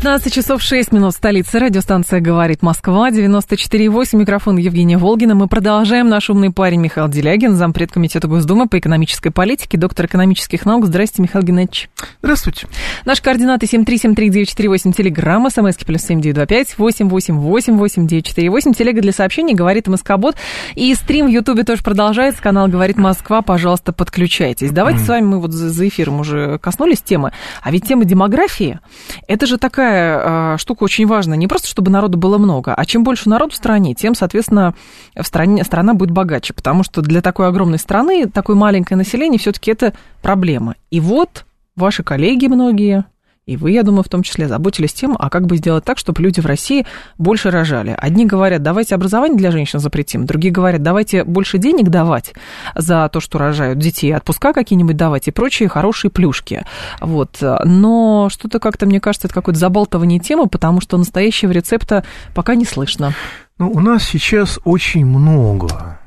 15 часов 6 минут в столице. Радиостанция «Говорит Москва», 94,8. Микрофон Евгения Волгина. Мы продолжаем. Наш умный парень Михаил Делягин, зампред комитета Госдумы по экономической политике, доктор экономических наук. Здрасте, Михаил Геннадьевич. Здравствуйте. Наши координаты 7373948, телеграмма, смски плюс 7925 8888948, телега для сообщений, говорит МСК-бот. И стрим в Ютубе тоже продолжается, канал «Говорит Москва», пожалуйста, подключайтесь. Давайте с вами, мы вот за эфиром уже коснулись темы, а ведь тема демографии, это же такая такая э, штука очень важная. Не просто, чтобы народу было много, а чем больше народу в стране, тем, соответственно, в стране, страна будет богаче. Потому что для такой огромной страны, такое маленькое население, все-таки это проблема. И вот ваши коллеги многие, и вы, я думаю, в том числе заботились тем, а как бы сделать так, чтобы люди в России больше рожали. Одни говорят, давайте образование для женщин запретим, другие говорят, давайте больше денег давать за то, что рожают детей, отпуска какие-нибудь давать и прочие хорошие плюшки. Вот. Но что-то как-то, мне кажется, это какое-то забалтывание темы, потому что настоящего рецепта пока не слышно. Ну, у нас сейчас очень много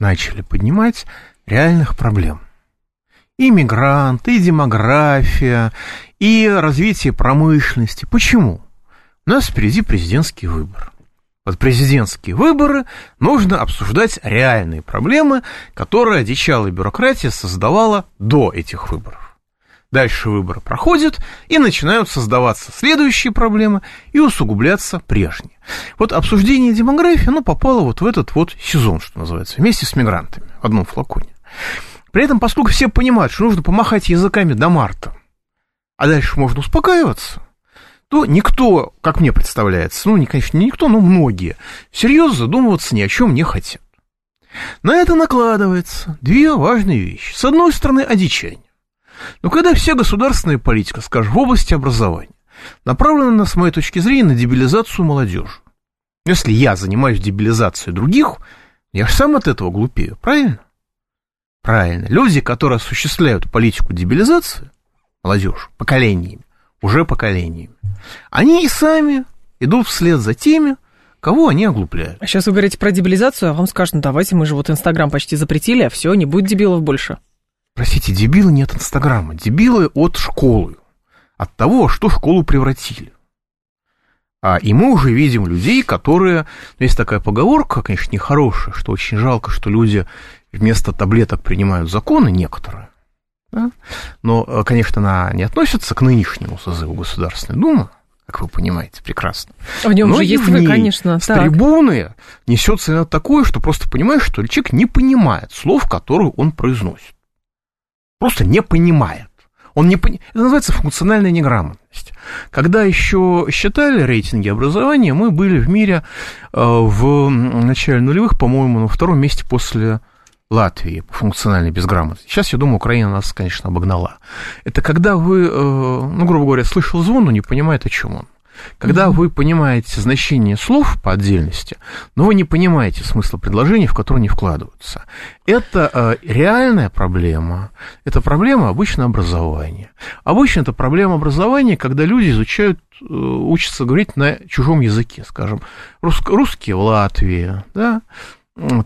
начали поднимать реальных проблем и мигранты, и демография, и развитие промышленности. Почему? У нас впереди президентский выбор. Под президентские выборы нужно обсуждать реальные проблемы, которые одичалая бюрократия создавала до этих выборов. Дальше выборы проходят, и начинают создаваться следующие проблемы и усугубляться прежние. Вот обсуждение демографии, оно попало вот в этот вот сезон, что называется, вместе с мигрантами в одном флаконе. При этом, поскольку все понимают, что нужно помахать языками до марта, а дальше можно успокаиваться, то никто, как мне представляется, ну, конечно, не никто, но многие, всерьез задумываться ни о чем не хотят. На это накладывается две важные вещи. С одной стороны, одичание. Но когда вся государственная политика, скажем, в области образования, направлена, с моей точки зрения, на дебилизацию молодежи. Если я занимаюсь дебилизацией других, я же сам от этого глупею, правильно? Правильно. Люди, которые осуществляют политику дебилизации, молодежь, поколениями, уже поколениями, они и сами идут вслед за теми, кого они оглупляют. А сейчас вы говорите про дебилизацию, а вам скажут, ну давайте, мы же вот Инстаграм почти запретили, а все, не будет дебилов больше. Простите, дебилы не от Инстаграма, дебилы от школы, от того, что школу превратили. А, и мы уже видим людей, которые... Ну, есть такая поговорка, конечно, нехорошая, что очень жалко, что люди вместо таблеток принимают законы некоторые. Да? Но, э, конечно, она не относится к нынешнему созыву Государственной Думы, как вы понимаете прекрасно. В нем Но же есть вы, конечно. С так. трибуны несется такое, что просто понимаешь, что человек не понимает слов, которые он произносит. Просто не понимает. Он не пон... Это называется функциональная неграмотность. Когда еще считали рейтинги образования, мы были в мире э, в начале нулевых, по-моему, на втором месте после Латвии по функциональной безграмотности. Сейчас, я думаю, Украина нас, конечно, обогнала. Это когда вы, э, ну, грубо говоря, слышал звон, но не понимает, о чем он. Когда mm-hmm. вы понимаете значение слов по отдельности, но вы не понимаете смысла предложений, в которые они вкладываются. Это э, реальная проблема. Это проблема обычно образования. Обычно это проблема образования, когда люди изучают, э, учатся говорить на чужом языке, скажем, рус, русские в Латвии, да,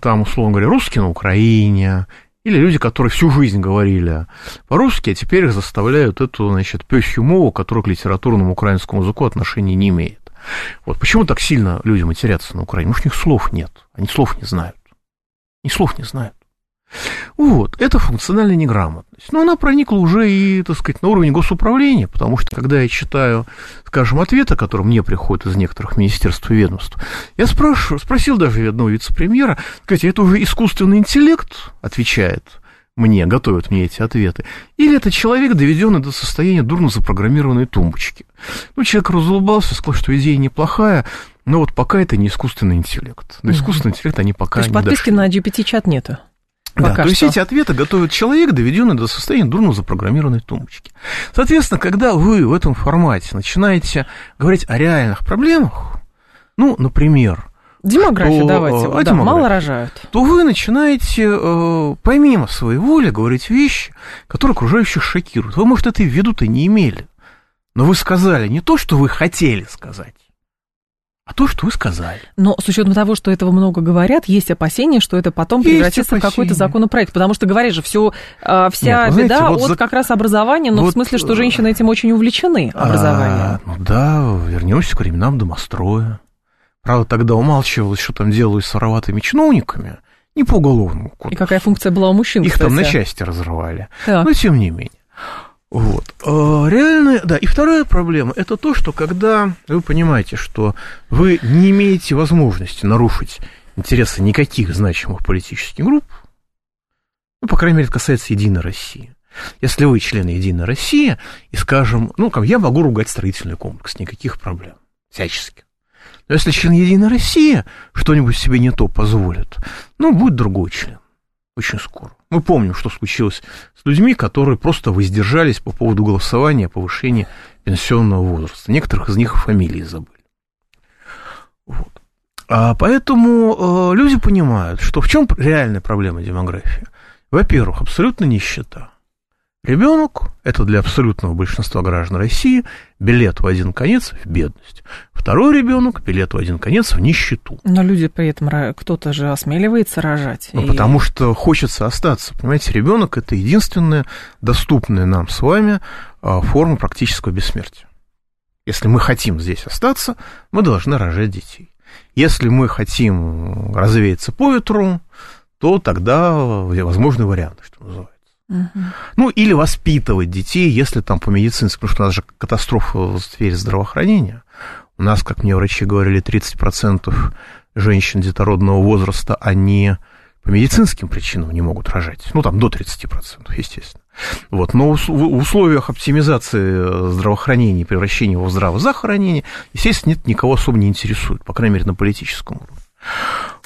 там, условно говоря, русские на Украине, или люди, которые всю жизнь говорили по-русски, а теперь их заставляют эту, значит, пёсью мову, которая к литературному украинскому языку отношения не имеет. Вот почему так сильно люди матерятся на Украине? Потому у них слов нет, они слов не знают. Они слов не знают. Вот, это функциональная неграмотность. Но она проникла уже и, так сказать, на уровень госуправления, потому что, когда я читаю, скажем, ответы, которые мне приходят из некоторых министерств и ведомств, я спрашиваю, спросил даже одного вице-премьера, сказать, это уже искусственный интеллект отвечает мне, готовят мне эти ответы, или это человек, доведенный до состояния дурно запрограммированной тумбочки. Ну, человек разулыбался, сказал, что идея неплохая, но вот пока это не искусственный интеллект. До искусственного интеллекта они пока То есть не подписки дошли. на GPT-чат нету? Да, Пока то есть эти ответы готовит человек, доведенный до состояния дурно запрограммированной тумбочки. Соответственно, когда вы в этом формате начинаете говорить о реальных проблемах, ну, например, Демография, то, давайте. А, да, мало рожают. То вы начинаете, э, помимо своей воли, говорить вещи, которые окружающих шокируют. Вы, может, это и в виду-то не имели. Но вы сказали не то, что вы хотели сказать, а то, что вы сказали. Но с учетом того, что этого много говорят, есть опасения, что это потом есть превратится опасения. в какой-то законопроект. Потому что, говоришь же, все, а, вся Нет, беда знаете, вот от за... как раз образования, но вот... в смысле, что женщины этим очень увлечены, образованием. А, ну да, вернемся к временам домостроя. Правда, тогда умалчивалось, что там делают с вороватыми чиновниками, не по уголовному кодексу. И какая функция была у мужчин, Их кстати. там на части разрывали. Так. Но тем не менее. Вот. А, реально, да. И вторая проблема – это то, что когда вы понимаете, что вы не имеете возможности нарушить интересы никаких значимых политических групп, ну, по крайней мере, это касается Единой России. Если вы член Единой России, и скажем, ну, как я могу ругать строительный комплекс, никаких проблем, всячески. Но если член Единой России что-нибудь себе не то позволит, ну, будет другой член очень скоро. Мы помним, что случилось с людьми, которые просто воздержались по поводу голосования о повышении пенсионного возраста. Некоторых из них фамилии забыли. Вот. А поэтому э, люди понимают, что в чем реальная проблема демографии. Во-первых, абсолютно нищета. Ребенок – это для абсолютного большинства граждан России билет в один конец в бедность. Второй ребенок – билет в один конец в нищету. Но люди при этом, кто-то же осмеливается рожать. Ну, и... потому что хочется остаться. Понимаете, ребенок – это единственная доступная нам с вами а, форма практического бессмертия. Если мы хотим здесь остаться, мы должны рожать детей. Если мы хотим развеяться по ветру, то тогда возможны варианты, что называется. Ну, или воспитывать детей, если там по медицински, потому что у нас же катастрофа в сфере здравоохранения. У нас, как мне врачи говорили, 30% женщин детородного возраста, они по медицинским причинам не могут рожать. Ну, там до 30%, естественно. Вот. Но в условиях оптимизации здравоохранения и превращения его в здравое захоронение, естественно, нет, никого особо не интересует, по крайней мере, на политическом уровне.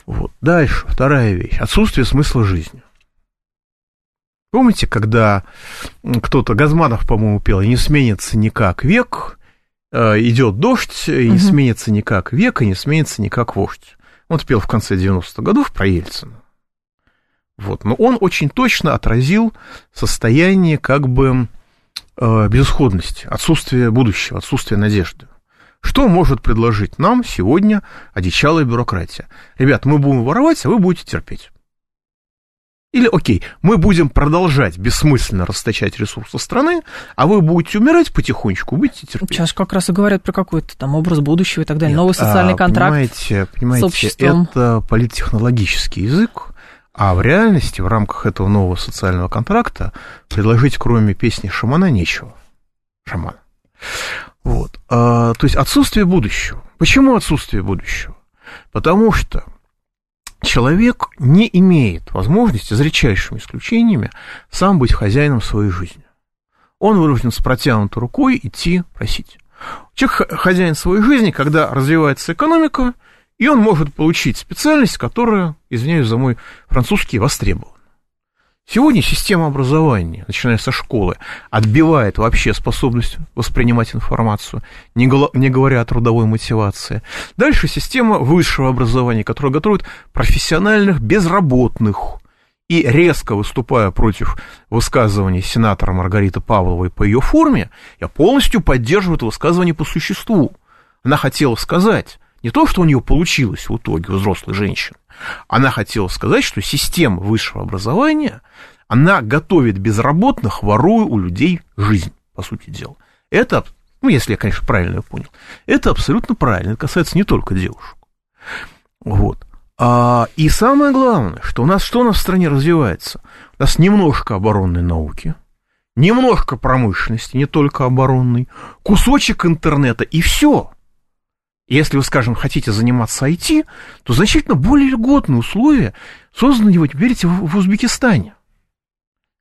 Вот. Дальше, вторая вещь. Отсутствие смысла жизни. Помните, когда кто-то, Газманов, по-моему, пел, не сменится никак век, э, идет дождь, и не сменится никак век, и не сменится никак вождь. Он пел в конце 90-х годов про Ельцина. Вот. Но он очень точно отразил состояние как бы э, безысходности, отсутствие будущего, отсутствие надежды. Что может предложить нам сегодня одичалая бюрократия? Ребят, мы будем воровать, а вы будете терпеть. Или, окей, мы будем продолжать бессмысленно расточать ресурсы страны, а вы будете умирать потихонечку, будете терпеть. Сейчас как раз и говорят про какой-то там образ будущего и так далее, Нет, новый социальный а, контракт понимаете, понимаете, это политтехнологический язык, а в реальности в рамках этого нового социального контракта предложить кроме песни шамана нечего. Шамана. Вот. А, то есть отсутствие будущего. Почему отсутствие будущего? Потому что человек не имеет возможности, за редчайшими исключениями, сам быть хозяином своей жизни. Он вынужден с протянутой рукой идти просить. Человек хозяин своей жизни, когда развивается экономика, и он может получить специальность, которая, извиняюсь за мой французский, востребована. Сегодня система образования, начиная со школы, отбивает вообще способность воспринимать информацию, не, говоря о трудовой мотивации. Дальше система высшего образования, которая готовит профессиональных безработных. И резко выступая против высказываний сенатора Маргариты Павловой по ее форме, я полностью поддерживаю это высказывание по существу. Она хотела сказать не то, что у нее получилось в итоге, у взрослой женщины, она хотела сказать, что система высшего образования, она готовит безработных, воруя у людей жизнь, по сути дела. Это, ну, если я, конечно, правильно понял, это абсолютно правильно, это касается не только девушек. Вот. А, и самое главное, что у нас что у нас в стране развивается? У нас немножко оборонной науки, немножко промышленности, не только оборонной, кусочек интернета и все. Если вы, скажем, хотите заниматься IT, то значительно более льготные условия созданы, вы верите, в, Узбекистане.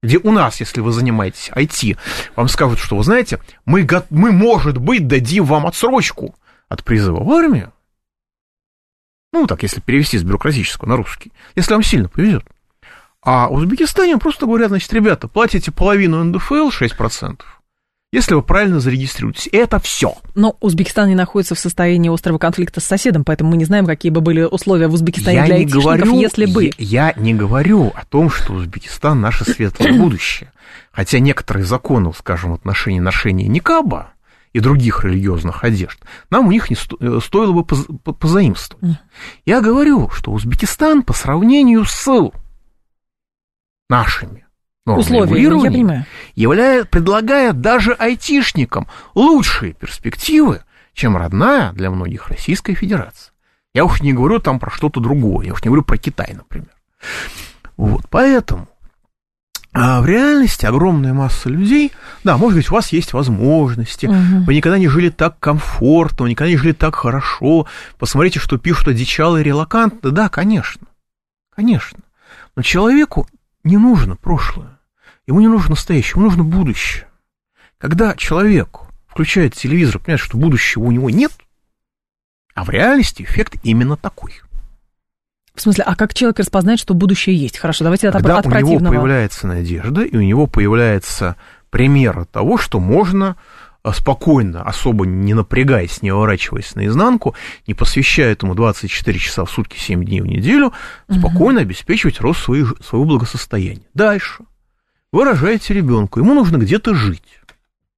Где у нас, если вы занимаетесь IT, вам скажут, что, вы знаете, мы, мы может быть, дадим вам отсрочку от призыва в армию. Ну, так, если перевести с бюрократического на русский. Если вам сильно повезет. А в Узбекистане просто говорят, значит, ребята, платите половину НДФЛ, 6%. Если вы правильно зарегистрируетесь. Это все. Но Узбекистан не находится в состоянии острого конфликта с соседом, поэтому мы не знаем, какие бы были условия в Узбекистане я для не айтишников, говорю, если бы. Я, я не говорю о том, что Узбекистан наше светлое будущее. Хотя некоторые законы, скажем, в отношении ношения никаба и других религиозных одежд, нам у них не сто, э, стоило бы поз, позаимствовать. Я говорю, что Узбекистан по сравнению с нашими условия, я понимаю. Являет, предлагает даже айтишникам лучшие перспективы, чем родная для многих Российская Федерация. Я уж не говорю там про что-то другое, я уж не говорю про Китай, например. Вот, поэтому а в реальности огромная масса людей, да, может быть, у вас есть возможности, угу. вы никогда не жили так комфортно, вы никогда не жили так хорошо, посмотрите, что пишут одичалые релаканты, да, конечно, конечно, но человеку не нужно прошлое. Ему не нужно настоящее, ему нужно будущее. Когда человек включает телевизор, понимает, что будущего у него нет, а в реальности эффект именно такой. В смысле, а как человек распознает, что будущее есть? Хорошо, давайте Когда от, от у противного. него появляется надежда, и у него появляется пример того, что можно а, спокойно, особо не напрягаясь, не уворачиваясь наизнанку, не посвящая этому 24 часа в сутки, 7 дней в неделю, спокойно угу. обеспечивать рост своих, своего благосостояния. Дальше вы рожаете ребенка, ему нужно где-то жить.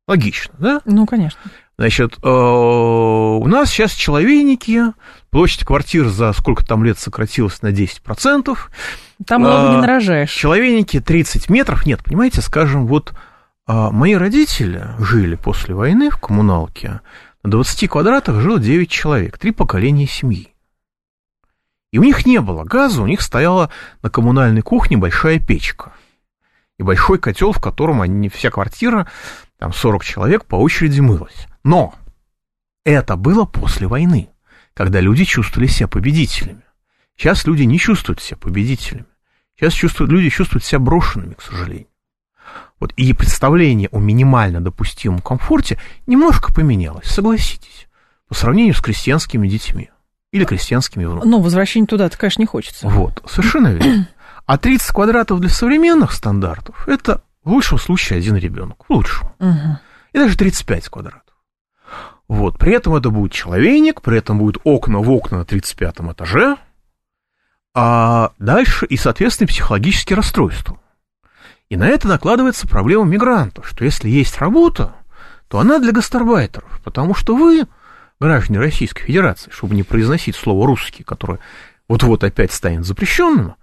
Логично, да? Ну, конечно. Значит, э, у нас сейчас человейники, площадь квартир за сколько там лет сократилась на 10%. Там много не э, нарожаешь. Человейники 30 метров. Нет, понимаете, скажем, вот э, мои родители жили после войны в коммуналке. На 20 квадратах жило 9 человек, три поколения семьи. И у них не было газа, у них стояла на коммунальной кухне большая печка и большой котел, в котором они, вся квартира, там 40 человек по очереди мылась. Но это было после войны, когда люди чувствовали себя победителями. Сейчас люди не чувствуют себя победителями. Сейчас чувствуют, люди чувствуют себя брошенными, к сожалению. Вот и представление о минимально допустимом комфорте немножко поменялось, согласитесь, по сравнению с крестьянскими детьми или крестьянскими внуками. Ну, возвращение туда-то, конечно, не хочется. Вот, совершенно верно. А 30 квадратов для современных стандартов это в лучшем случае один ребенок. В лучшем. Угу. И даже 35 квадратов. Вот. При этом это будет человейник, при этом будет окна в окна на 35 этаже. А дальше и, соответственно, психологические расстройства. И на это накладывается проблема мигрантов, что если есть работа, то она для гастарбайтеров, потому что вы, граждане Российской Федерации, чтобы не произносить слово «русский», которое вот-вот опять станет запрещенным,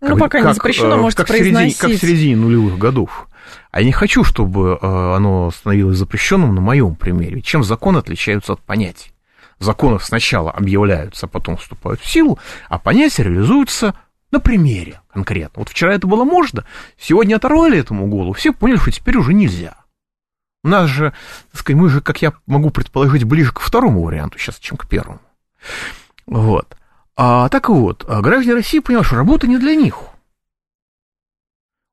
ну, как, пока не запрещено, как, можете как произносить. Середине, как в середине нулевых годов. А я не хочу, чтобы э, оно становилось запрещенным на моем примере. Чем законы отличаются от понятий? Законы сначала объявляются, а потом вступают в силу, а понятия реализуются на примере конкретно. Вот вчера это было можно, сегодня оторвали этому голову, все поняли, что теперь уже нельзя. У нас же, так сказать, мы же, как я могу предположить, ближе к второму варианту сейчас, чем к первому. Вот. А, так вот, а граждане России что работа не для них.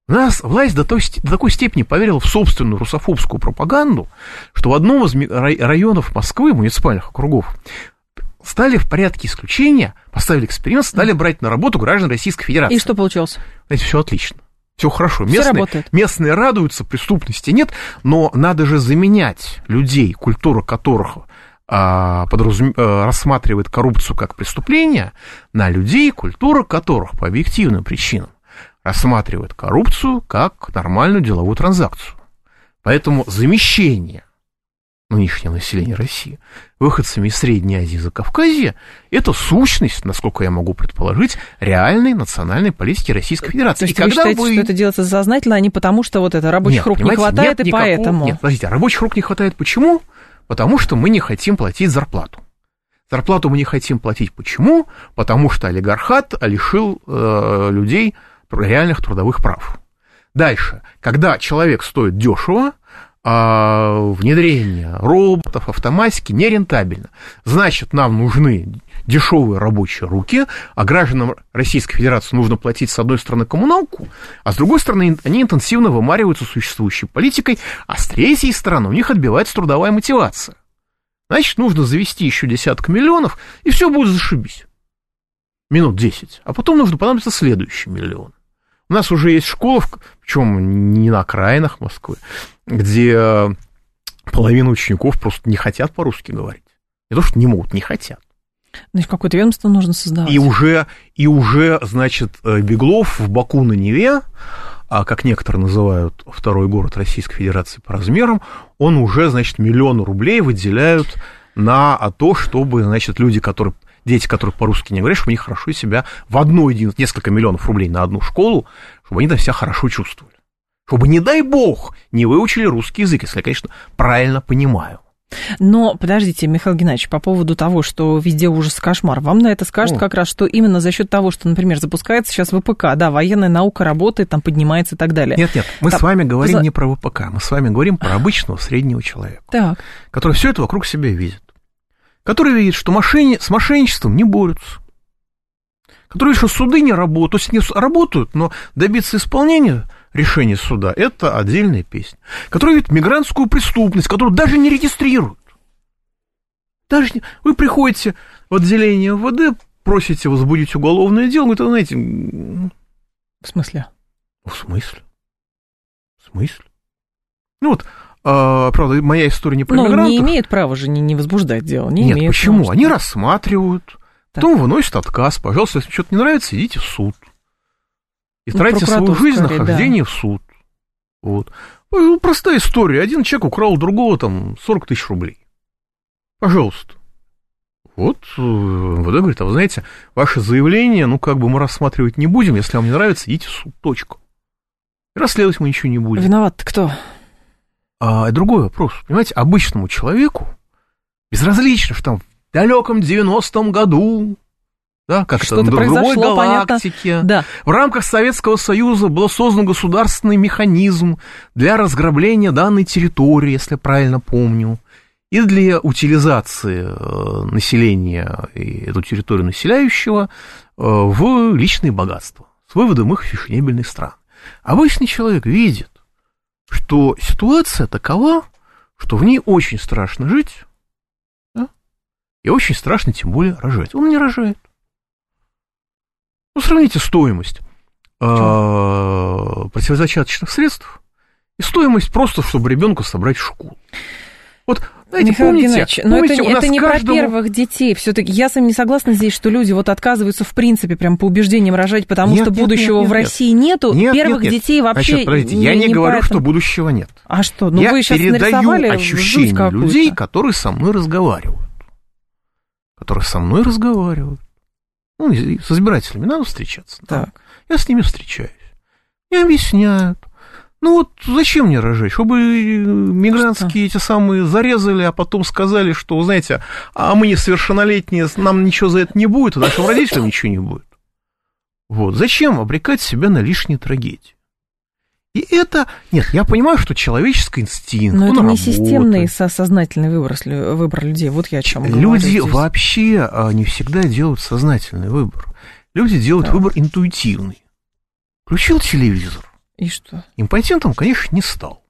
У нас власть до, той, до такой степени поверила в собственную русофобскую пропаганду, что в одном из районов Москвы, муниципальных округов, стали в порядке исключения, поставили эксперимент, стали брать на работу граждан Российской Федерации. И что получилось? Знаете, все отлично. Все хорошо. Местные, все работает. местные радуются, преступности нет, но надо же заменять людей, культура которых подразум... Э, рассматривает коррупцию как преступление, на людей, культура которых по объективным причинам рассматривает коррупцию как нормальную деловую транзакцию. Поэтому замещение нынешнего населения России выходцами из Средней Азии и Закавказья – это сущность, насколько я могу предположить, реальной национальной политики Российской Федерации. То есть и вы считаете, вы... что это делается сознательно, а не потому, что вот это рабочих нет, рук не хватает, нет и никакого... поэтому? Нет, подождите, а рабочих рук не хватает почему? Потому что мы не хотим платить зарплату. Зарплату мы не хотим платить почему? Потому что олигархат лишил э, людей реальных трудовых прав. Дальше, когда человек стоит дешево, а внедрение роботов, автоматики нерентабельно. Значит, нам нужны дешевые рабочие руки, а гражданам Российской Федерации нужно платить, с одной стороны, коммуналку, а с другой стороны, они интенсивно вымариваются существующей политикой, а с третьей стороны, у них отбивается трудовая мотивация. Значит, нужно завести еще десяток миллионов, и все будет зашибись. Минут 10. А потом нужно понадобиться следующий миллион. У нас уже есть школа, причем не на окраинах Москвы, где половина учеников просто не хотят по-русски говорить. Не то, что не могут, не хотят. Значит, какое-то ведомство нужно создавать. И уже, и уже, значит, э, Беглов в Баку на Неве, а как некоторые называют второй город Российской Федерации по размерам, он уже, значит, миллион рублей выделяют на то, чтобы, значит, люди, которые дети, которые по-русски не говорят, чтобы они хорошо себя в одной, несколько миллионов рублей на одну школу, чтобы они там себя хорошо чувствовали. Чтобы, не дай бог, не выучили русский язык, если я, конечно, правильно понимаю. Но подождите, Михаил Геннадьевич, по поводу того, что везде ужас кошмар, вам на это скажут О. как раз, что именно за счет того, что, например, запускается сейчас ВПК, да, военная наука работает, там поднимается и так далее. Нет, нет, мы там... с вами говорим за... не про ВПК, мы с вами говорим про обычного среднего человека, так. который все это вокруг себя видит, который видит, что мошенни... с мошенничеством не борются, который видит, что суды не работают, то есть не работают, но добиться исполнения решение суда, это отдельная песня, которая видит мигрантскую преступность, которую даже не регистрируют. Даже не... Вы приходите в отделение МВД, просите возбудить уголовное дело, вы знаете... В смысле? В смысле? В смысле? Ну вот, а, правда, моя история не про Но мигрантов. не имеет права же не, не возбуждать дело. Не Нет, имеет почему? Права, Они рассматривают, так. потом выносят отказ. Пожалуйста, если что-то не нравится, идите в суд и ну, тратите свою жизнь на хождение да. в суд. Вот. Ну, простая история. Один человек украл у другого там 40 тысяч рублей. Пожалуйста. Вот э, МВД говорит, а вы знаете, ваше заявление, ну, как бы мы рассматривать не будем, если вам не нравится, идите в суд, точка. И расследовать мы ничего не будем. Виноват кто? А, другой вопрос. Понимаете, обычному человеку безразлично, что там в далеком 90-м году да, как Что-то на другой галактике. Да. В рамках Советского Союза был создан государственный механизм для разграбления данной территории, если я правильно помню, и для утилизации э, населения и эту территорию населяющего э, в личные богатства с выводом их в фешенебельные страны. Обычный человек видит, что ситуация такова, что в ней очень страшно жить, да? и очень страшно тем более рожать. Он не рожает. Ну, сравните стоимость э, противозачаточных средств и стоимость просто, чтобы ребенка собрать в школу. Вот знаете, Михаил помните, Геннадьевич, но помните, это, это не каждому... про первых детей. Все-таки я с вами не согласна здесь, что люди вот отказываются в принципе прям по убеждениям рожать, потому нет, что нет, будущего нет, нет, в России нету. Нет, первых нет, нет. детей вообще. Значит, подождите, не, я не, не говорю, поэтому... что будущего нет. А что? Ну я вы сейчас передаю ощущение людей, которые со мной разговаривают, которые со мной разговаривают. Ну, с избирателями надо встречаться. Так. Я с ними встречаюсь. И объясняют. Ну вот зачем мне рожать? Чтобы мигрантские что? эти самые зарезали, а потом сказали, что, знаете, а мы несовершеннолетние, нам ничего за это не будет, а нашим родителям ничего не будет. Вот. Зачем обрекать себя на лишние трагедии? И это... Нет, я понимаю, что человеческий инстинкт, Но это не работает. системный сознательный выбор, выбор людей. Вот я о чем говорю. Люди здесь. вообще а, не всегда делают сознательный выбор. Люди делают да. выбор интуитивный. Включил телевизор. И что? Импотентом, конечно, не стал.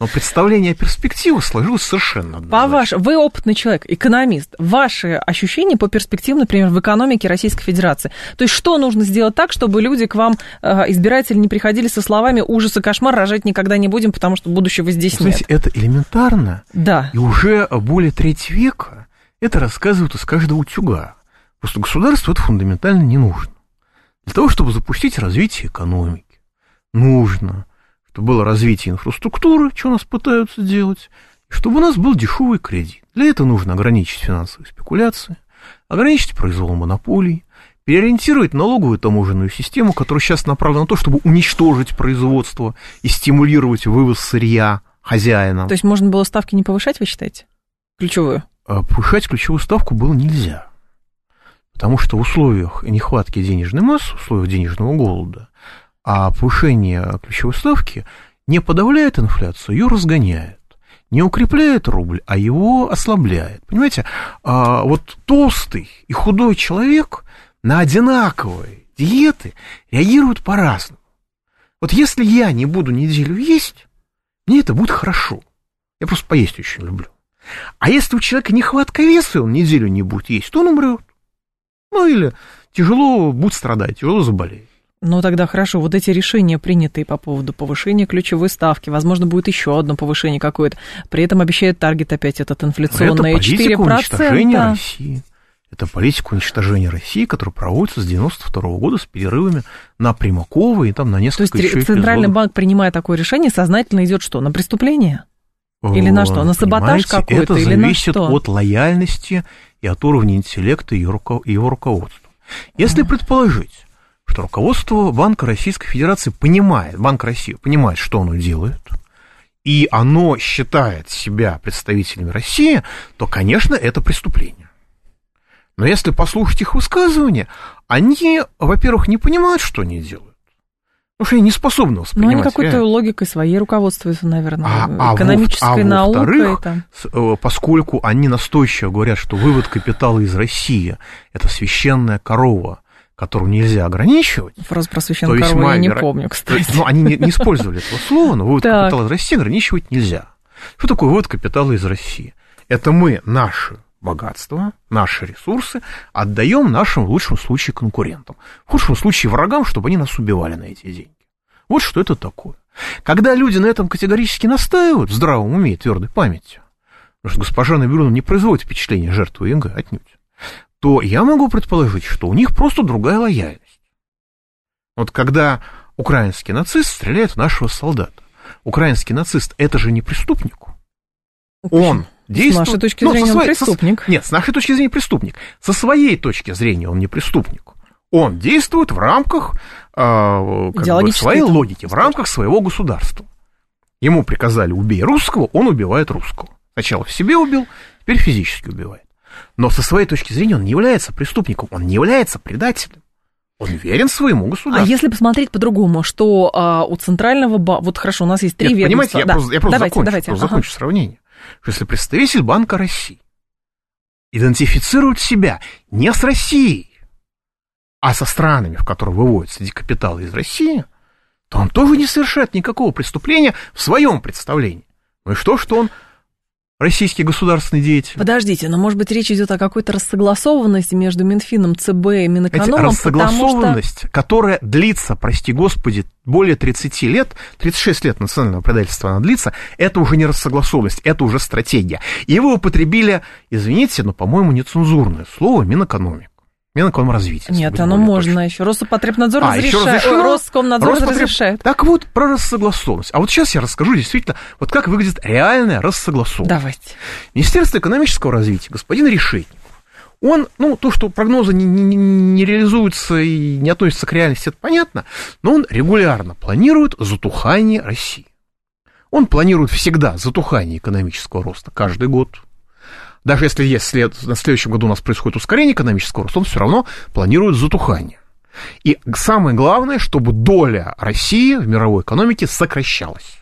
Но представление о перспективах сложилось совершенно. По ваш, вы опытный человек, экономист. Ваши ощущения по перспективам, например, в экономике Российской Федерации. То есть что нужно сделать так, чтобы люди к вам, э, избиратели, не приходили со словами «ужас и кошмар, рожать никогда не будем, потому что будущего здесь Вы знаете, нет». это элементарно. Да. И уже более треть века это рассказывают из каждого утюга. Просто государству это фундаментально не нужно. Для того, чтобы запустить развитие экономики, нужно чтобы было развитие инфраструктуры, что у нас пытаются делать, чтобы у нас был дешевый кредит. Для этого нужно ограничить финансовые спекуляции, ограничить произвол монополий, переориентировать налоговую таможенную систему, которая сейчас направлена на то, чтобы уничтожить производство и стимулировать вывоз сырья хозяинам. То есть можно было ставки не повышать, вы считаете? Ключевую? А повышать ключевую ставку было нельзя. Потому что в условиях нехватки денежной массы, в условиях денежного голода, а повышение ключевой ставки не подавляет инфляцию, ее разгоняет. Не укрепляет рубль, а его ослабляет. Понимаете, а вот толстый и худой человек на одинаковые диеты реагируют по-разному. Вот если я не буду неделю есть, мне это будет хорошо. Я просто поесть очень люблю. А если у человека нехватка веса, и он неделю не будет есть, то он умрет. Ну или тяжело будет страдать, тяжело заболеет. Ну тогда хорошо, вот эти решения, принятые по поводу повышения ключевой ставки, возможно, будет еще одно повышение какое-то, при этом обещает таргет опять этот инфляционный Это политика 4%. уничтожения России. Это политика уничтожения России, которая проводится с 92 года с перерывами на Примакова и там на То несколько есть еще Центральный эпизодов. банк, принимая такое решение, сознательно идет что, на преступление? Или на что? На саботаж какой-то? Это Или на зависит что? от лояльности и от уровня интеллекта ее, руководства. Если предположить, что руководство Банка Российской Федерации понимает, Банк России понимает, что оно делает, и оно считает себя представителями России, то, конечно, это преступление. Но если послушать их высказывания, они, во-первых, не понимают, что они делают. Потому что они не способны Ну, воспринимать они какой-то реальность. логикой своей руководствуются, наверное, А- а во- экономической а наукой. С- э, поскольку они настойчиво говорят, что вывод капитала из России – это священная корова, которую нельзя ограничивать, Фразу про священную корову я не веро- помню, кстати. ну, они не, не использовали этого слова, но вывод Так. капитала из России ограничивать нельзя. Что такое вывод капитала из России? Это мы наши богатства, наши ресурсы отдаем нашим, в лучшем случае, конкурентам. В худшем случае, врагам, чтобы они нас убивали на эти деньги. Вот что это такое. Когда люди на этом категорически настаивают, в здравом уме и твердой памяти, потому что госпожа Набиулина не производит впечатление жертвы ИНГ отнюдь, то я могу предположить, что у них просто другая лояльность. Вот когда украинский нацист стреляет в нашего солдата, украинский нацист это же не преступник. Он С действует... нашей точки ну, со зрения он своей- со- преступник. нет, с нашей точки зрения преступник. Со своей точки зрения он не преступник. Он действует в рамках э, как бы, своей логики, в рамках своего государства. Ему приказали убей русского, он убивает русского. Сначала в себе убил, теперь физически убивает. Но со своей точки зрения он не является преступником, он не является предателем. Он верен своему А государству. если посмотреть по-другому, что а, у центрального банка... Вот хорошо, у нас есть три Нет, понимаете, ведомства. я Да, просто, я просто давайте, закончу, давайте. просто ага. закончу сравнение. Что если представитель Банка России идентифицирует себя не с Россией, а со странами, в которые выводятся эти капиталы из России, то он тоже не совершает никакого преступления в своем представлении. Ну и что, что он российский государственный деятель? Подождите, но может быть речь идет о какой-то рассогласованности между Минфином, ЦБ и Минэкономом, что... рассогласованность, которая длится, прости господи, более 30 лет, 36 лет национального предательства она длится, это уже не рассогласованность, это уже стратегия. И вы употребили, извините, но, по-моему, нецензурное слово Минэкономик. Минэкономразвитие. если Нет, оно можно точным. еще. Роспотребнадзор А, еще разрешает. разрешено? Ой, Роскомнадзор Роспотреб- разрешает. Так вот, про рассогласованность. А вот сейчас я расскажу действительно, вот как выглядит реальная рассогласованность. Давайте. Министерство экономического развития, господин Решетников, он, ну, то, что прогнозы не, не- не реализуются и не относятся к реальности, это понятно, но он регулярно планирует затухание России. Он планирует всегда затухание экономического роста каждый год. Даже если есть след, на следующем году у нас происходит ускорение экономического роста, он все равно планирует затухание. И самое главное, чтобы доля России в мировой экономике сокращалась.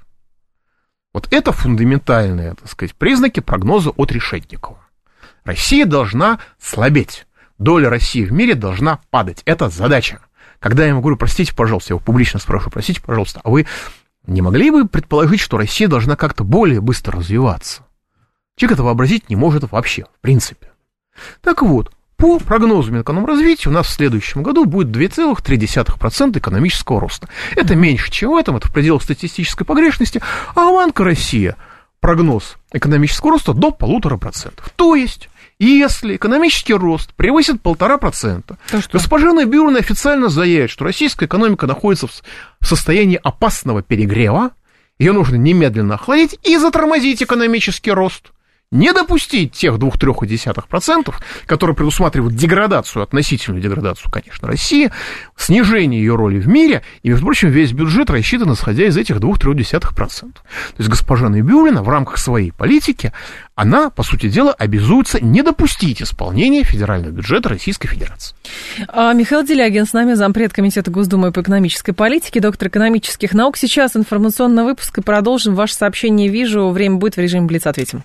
Вот это фундаментальные, так сказать, признаки прогноза от Решетникова. Россия должна слабеть. Доля России в мире должна падать. Это задача. Когда я ему говорю, простите, пожалуйста, я его публично спрашиваю, простите, пожалуйста, а вы не могли бы предположить, что Россия должна как-то более быстро развиваться? Человек это вообразить не может вообще, в принципе. Так вот, по прогнозу Минэкономразвития у нас в следующем году будет 2,3% экономического роста. Это меньше, чем в этом, это в пределах статистической погрешности, а у Банка Россия прогноз экономического роста до полутора процентов. То есть, если экономический рост превысит полтора процента, госпожа Набиулина официально заявит, что российская экономика находится в состоянии опасного перегрева, ее нужно немедленно охладить и затормозить экономический рост. Не допустить тех 2-3%, которые предусматривают деградацию, относительную деградацию, конечно, России, снижение ее роли в мире, и, между прочим, весь бюджет рассчитан, исходя из этих 2-3%. То есть госпожа Набиулина в рамках своей политики, она, по сути дела, обязуется не допустить исполнения федерального бюджета Российской Федерации. А, Михаил Делягин с нами, зампред Комитета Госдумы по экономической политике, доктор экономических наук. Сейчас информационный выпуск и продолжим. Ваше сообщение вижу. Время будет в режиме Блиц. Ответим.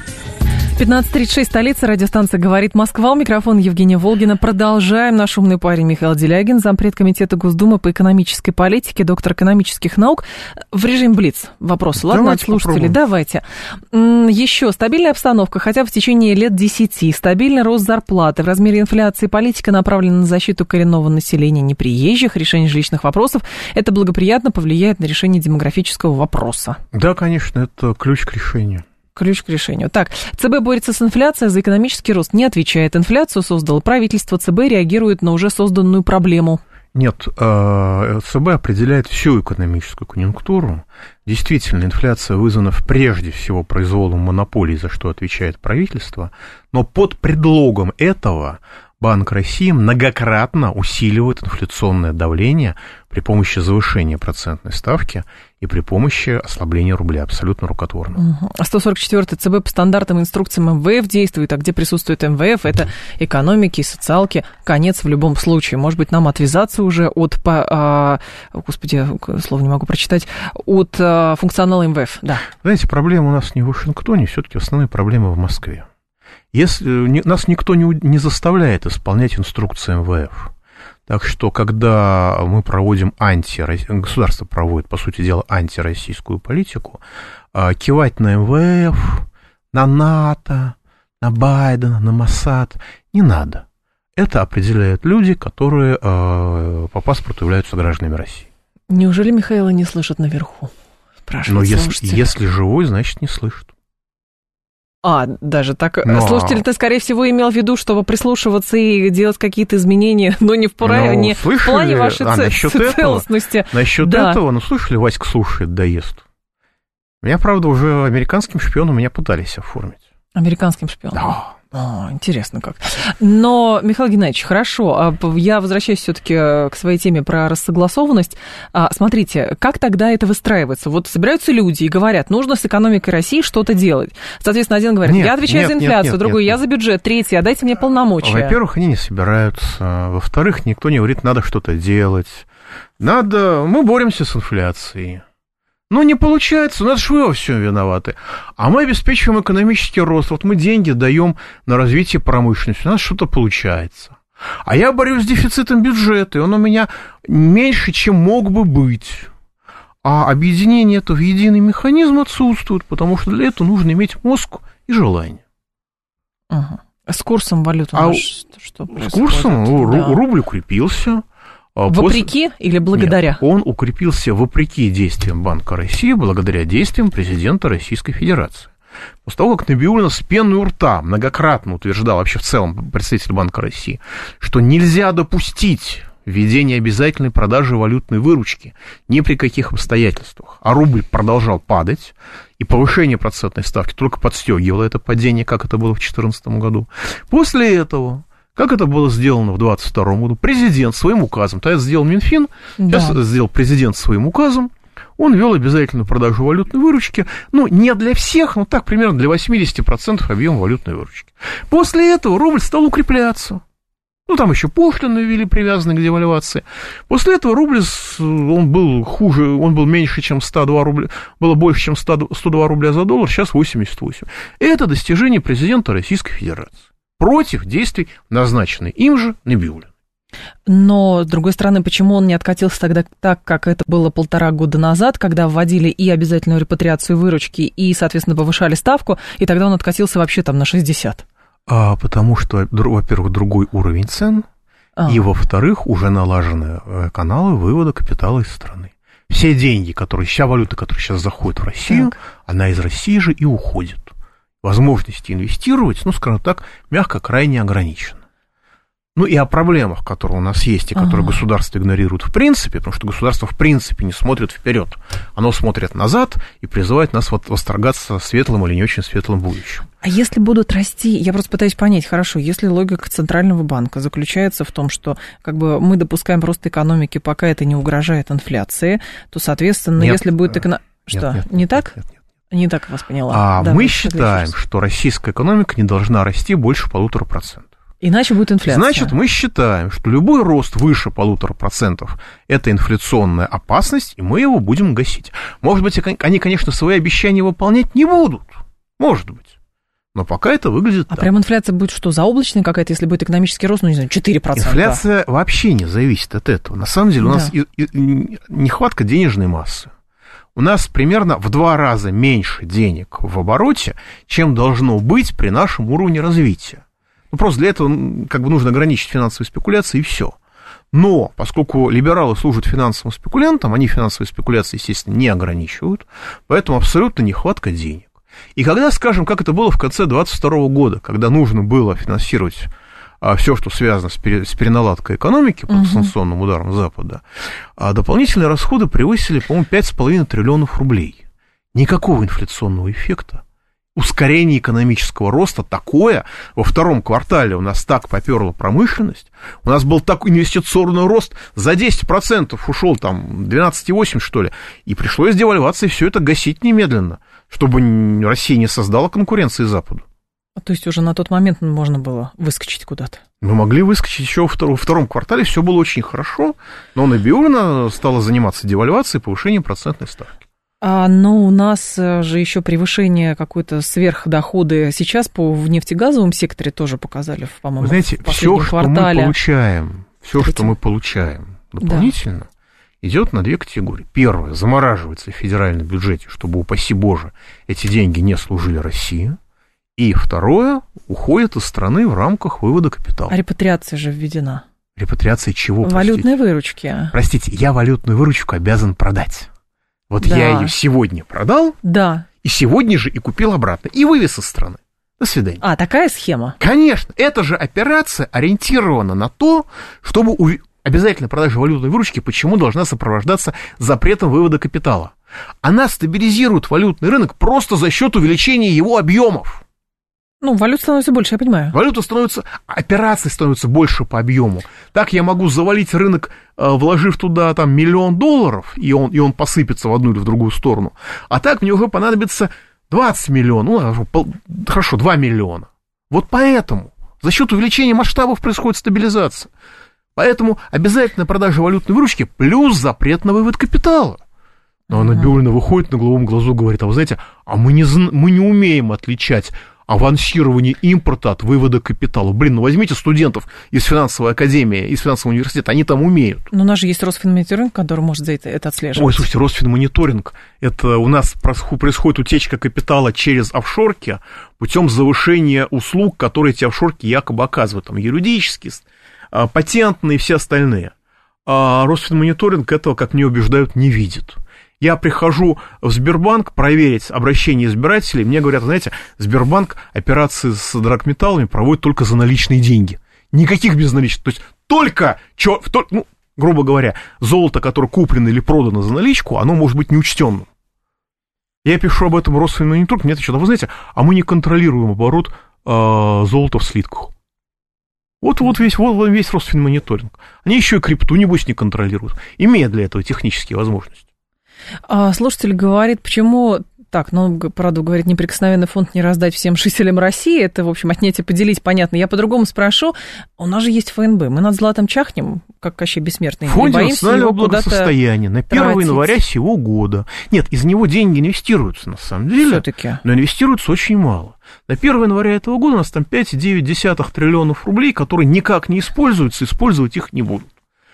15.36, столица, радиостанция «Говорит Москва». У микрофона Евгения Волгина. Продолжаем. Наш умный парень Михаил Делягин, зампред комитета Госдумы по экономической политике, доктор экономических наук. В режим Блиц. Вопросы, ладно, Давайте от слушателей? попробуем. Давайте. Еще стабильная обстановка, хотя бы в течение лет 10. Стабильный рост зарплаты. В размере инфляции политика направлена на защиту коренного населения неприезжих, решение жилищных вопросов. Это благоприятно повлияет на решение демографического вопроса. Да, конечно, это ключ к решению. Ключ к решению. Так, ЦБ борется с инфляцией, за экономический рост не отвечает. Инфляцию создало правительство, ЦБ реагирует на уже созданную проблему. Нет, э, ЦБ определяет всю экономическую конъюнктуру. Действительно, инфляция вызвана прежде всего произволом монополий, за что отвечает правительство, но под предлогом этого Банк России многократно усиливает инфляционное давление при помощи завышения процентной ставки и при помощи ослабления рубля, абсолютно рукотворно. А 144 ЦБ по стандартам и инструкциям МВФ действует, а где присутствует МВФ, это экономики, социалки, конец в любом случае. Может быть, нам отвязаться уже от, по- а, господи, слово не могу прочитать, от а, функционала МВФ, да. Знаете, проблема у нас не в Вашингтоне, все-таки основные проблемы в Москве. Если, не- нас никто не, не заставляет исполнять инструкции МВФ. Так что, когда мы проводим анти... Государство проводит, по сути дела, антироссийскую политику, а, кивать на МВФ, на НАТО, на Байдена, на Моссад не надо. Это определяют люди, которые э, по паспорту являются гражданами России. Неужели Михаила не слышат наверху? Спрашивает Но если, если живой, значит, не слышит. А, даже так. Но- Слушатель-то, скорее всего, имел в виду, чтобы прислушиваться и делать какие-то изменения, но не в, пора, Ну, не в плане вашей А, ц- насчет ц- этого? целостности. Насчет Да. этого, ну, слышали, Васька слушает, доест. Меня, правда, уже американским шпионом меня пытались оформить. Американским шпионом. Да. А, интересно как. Но, Михаил Геннадьевич, хорошо, а я возвращаюсь все-таки к своей теме про рассогласованность. А, Смотрите, как тогда это выстраивается? Вот собираются люди и говорят, нужно с экономикой России что-то делать. Соответственно, один говорит, Нет, я отвечаю нет, за нет, инфляцию, нет, другой, нет, я нет. за бюджет, третий, а дайте мне полномочия. Во-первых, они не собираются. Во-вторых, никто не говорит, надо что-то делать. Надо... Мы боремся с инфляцией. Ну, не получается, ну это ж вы во всем виноваты. А мы обеспечиваем экономический рост. Вот мы деньги даем на развитие промышленности. У нас что-то получается. А я борюсь с дефицитом бюджета, и он у меня меньше, чем мог бы быть. А объединение это в единый механизм отсутствует, потому что для этого нужно иметь мозг и желание. Ага. С курсом валют у А нас у- что, что С происходит? курсом Да. рубль укрепился. А после- Вопреки или благодаря? Нет, он укрепился вопреки действиям Банка России, благодаря действиям президента Российской Федерации. После того, как Набиулина с пеной у рта многократно утверждал, вообще в целом представитель Банка России, что нельзя допустить введение обязательной продажи валютной выручки ни при каких обстоятельствах. А рубль продолжал падать, и повышение процентной ставки только подстегивало это падение, как это было в 2014 году. После этого, как это было сделано в 2022 году, президент своим указом, то это сделал Минфин, сейчас Да. сделал президент своим указом, он ввел обязательную продажу валютной выручки, ну, не для всех, но так, примерно для 80% объема валютной выручки. После этого рубль стал укрепляться. Ну, там еще пошлины ввели, привязанные к девальвации. После этого рубль, он был хуже, он был меньше, чем 102 рубля, было больше, чем 100 102 рубля за доллар, сейчас 88. Это достижение президента Российской Федерации. Против действий, назначенной им же Набиулин. Но, с другой стороны, почему он не откатился тогда так, как это было полтора года назад, когда вводили и обязательную репатриацию выручки, и, соответственно, повышали ставку, и тогда он откатился вообще там на 60? А, потому что, во-первых, другой уровень цен, А, и, во-вторых, уже налажены э, каналы вывода капитала из страны. Все деньги, которые, вся валюта, которая сейчас заходит в Россию, Так. она из России же и уходит. Возможности инвестировать, ну, скажем так, мягко, крайне ограничены. Ну и о проблемах, которые у нас есть, и которые Ага. государство игнорирует в принципе, потому что государство в принципе не смотрит вперед. Оно смотрит назад и призывает нас вот восторгаться светлым или не очень светлым будущим. А если будут расти, я просто пытаюсь понять, хорошо, если логика Центрального банка заключается в том, что как бы мы допускаем рост экономики, пока это не угрожает инфляции, то, соответственно, Нет, если будет э, эконом... Нет, Что, нет, не нет, так? Нет, нет. Не так вас поняла. А Да, мы считаем, что российская экономика не должна расти больше полутора процентов. Иначе будет инфляция. Значит, мы считаем, что любой рост выше полутора процентов – это инфляционная опасность, и мы его будем гасить. Может быть, они, конечно, свои обещания выполнять не будут. Может быть. Но пока это выглядит А так. прям инфляция будет что, заоблачная какая-то, если будет экономический рост, ну, не знаю, 4%? Инфляция вообще не зависит от этого. На самом деле у нас Да. и- и- нехватка денежной массы. У нас примерно в два раза меньше денег в обороте, чем должно быть при нашем уровне развития. Ну, просто для этого как бы нужно ограничить финансовые спекуляции и все. Но поскольку либералы служат финансовым спекулянтам, они финансовые спекуляции, естественно, не ограничивают, поэтому абсолютно нехватка денег. И когда, скажем, как это было в конце 22 года, когда нужно было финансировать все, что связано с, пере- с переналадкой экономики под Мгм. санкционным ударом Запада, а дополнительные расходы превысили, по-моему, 5,5 триллионов рублей. Никакого инфляционного эффекта. Ускорение экономического роста такое, во втором квартале у нас так поперла промышленность, у нас был такой инвестиционный рост, за 10% ушел там 12,8 что ли, и пришлось девальвации все это гасить немедленно, чтобы Россия не создала конкуренции Западу. А То есть уже на тот момент можно было выскочить куда-то. Мы могли выскочить еще во втором, во втором квартале, все было очень хорошо, но Набиулина стала заниматься девальвацией повышением процентной ставки. А, но у нас э, же еще превышение какой-то сверхдоходы сейчас по в нефтегазовом секторе тоже показали, по-моему, Вы знаете, в все, что мы получаем, все, Третьем. что мы получаем дополнительно, идет на две категории. Первое, замораживается в федеральном бюджете, чтобы, упаси Боже, эти деньги не служили России. И второе, уходит из страны в рамках вывода капитала. А репатриация же введена. Репатриация чего, простите? Валютные выручки. Простите, я валютную выручку обязан продать. Вот Да. я ее сегодня продал, Да. и сегодня же и купил обратно, и вывез из страны. До свидания. А, такая схема. Конечно, эта же операция ориентирована на то, чтобы уви- обязательно продажа валютной выручки почему должна сопровождаться запретом вывода капитала. Она стабилизирует валютный рынок просто за счет увеличения его объемов. Ну, валют становится больше, я понимаю. Валюта становится, операций становится больше по объему. Так я могу завалить рынок, э, вложив туда там миллион долларов, и он, и он посыпется в одну или в другую сторону. А так мне уже понадобится 20 миллионов, ну, хорошо, пол- хорошо, 2 миллиона. Вот поэтому за счет увеличения масштабов происходит стабилизация. Поэтому обязательно продажа валютной выручки плюс запрет на вывод капитала. Но она Ага. Бюлина выходит на голубом глазу, говорит, а вы знаете, а мы не, мы не умеем отличать авансирование импорта от вывода капитала. Блин, ну возьмите студентов из финансовой академии, из финансового университета, они там умеют. Но у нас же есть Росфинмониторинг, который может за это, это отслеживать. Ой, слушайте, Росфинмониторинг, это у нас происходит утечка капитала через офшорки путем завышения услуг, которые эти офшорки якобы оказывают, там, юридические, а, патентные и все остальные. А Росфинмониторинг этого, как мне убеждают, не видит. Я прихожу в Сбербанк проверить обращение избирателей, мне говорят, знаете, Сбербанк операции с драгметаллами проводит только за наличные деньги. Никаких безналичных. То есть только, чё, ну, грубо говоря, золото, которое куплено или продано за наличку, оно может быть неучтенным. Я пишу об этом Росфинмониторинг, мне отвечают, а вы знаете, а мы не контролируем оборот а, золота в слитках. Вот, вот весь, вот весь Росфинмониторинг. Они еще и крипту, небось, не контролируют, имея для этого технические возможности. А слушатель говорит, почему... Так, ну, правда, говорит, неприкосновенный фонд не раздать всем жителям России. Это, в общем, отнять и поделить, понятно. Я по-другому спрошу. У нас же есть ФНБ. Мы над златом чахнем, как Не фонде боимся национального благосостояния на 1 тратить. января сего года. Нет, из него деньги инвестируются, на самом деле. все-таки. но инвестируется очень мало. На 1 января этого года у нас там 5,9 триллионов рублей, которые никак не используются, использовать их не будут.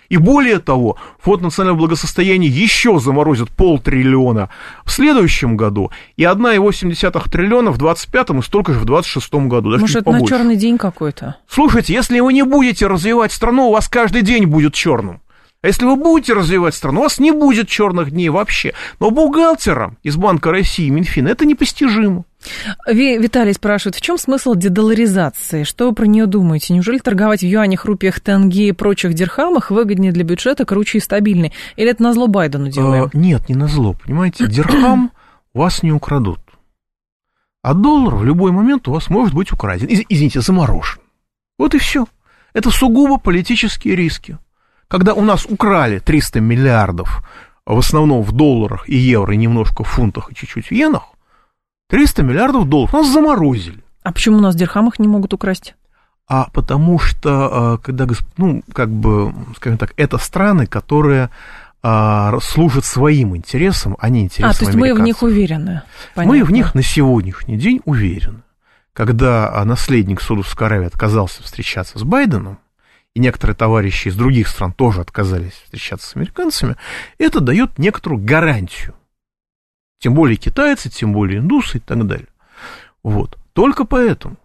И более того, фонд национального благосостояния еще заморозит полтриллиона в следующем году, и 1,8 триллиона в 25 и столько же в 26 году, даже Может, это на побольше. черный день какой-то? Слушайте, если вы не будете развивать страну, у вас каждый день будет черным. А если вы будете развивать страну, у вас не будет черных дней вообще. Но бухгалтерам из Банка России, Минфина, это непостижимо. Ви- Виталий спрашивает, в чем смысл дедоларизации? Что вы про нее думаете? Неужели торговать в юанях, рупиях, тенге и прочих дирхамах выгоднее для бюджета, круче и стабильнее? Или это назло Байдену делаем? А, нет, не на зло, понимаете, дирхам у вас не украдут. А доллар в любой момент у вас может быть украден. Из- извините, заморожен. Вот и все. Это сугубо политические риски. Когда у нас украли 300 миллиардов, в основном в долларах и евро, и немножко в фунтах и чуть-чуть в иенах, 300 миллиардов долларов нас заморозили. А почему у нас в дирхамах не могут украсть? А потому что, э, когда, ну, как бы, скажем так, это страны, которые а, служат своим интересам, а не интересам А, то есть мы в них уверены. Мы Понятно. в них на сегодняшний день уверены. когда наследник Саудовской Аравии отказался встречаться с Байденом, и некоторые товарищи из других стран тоже отказались встречаться с американцами, это дает некоторую гарантию. Тем более китайцы, тем более индусы и так далее. Вот. Только поэтому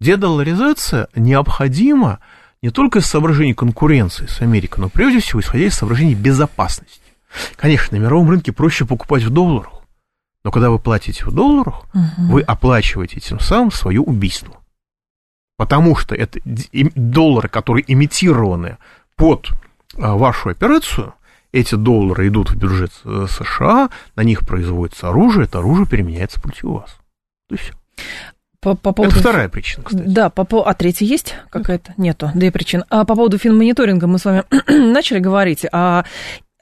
дедоларизация необходима не только из соображений конкуренции с Америкой, но прежде всего исходя из соображений безопасности. Конечно, на мировом рынке проще покупать в долларах, но когда вы платите в долларах, угу. вы оплачиваете тем самым свое убийство. Потому что это доллары, которые имитированы под а, вашу операцию, эти доллары идут в бюджет э, США, на них производится оружие, это оружие применяется против вас. То есть по, по поводу... Это вторая причина, кстати. Да, по, по... а третья есть какая-то? Нету, две причины. А по поводу финмониторинга мы с вами начали говорить. А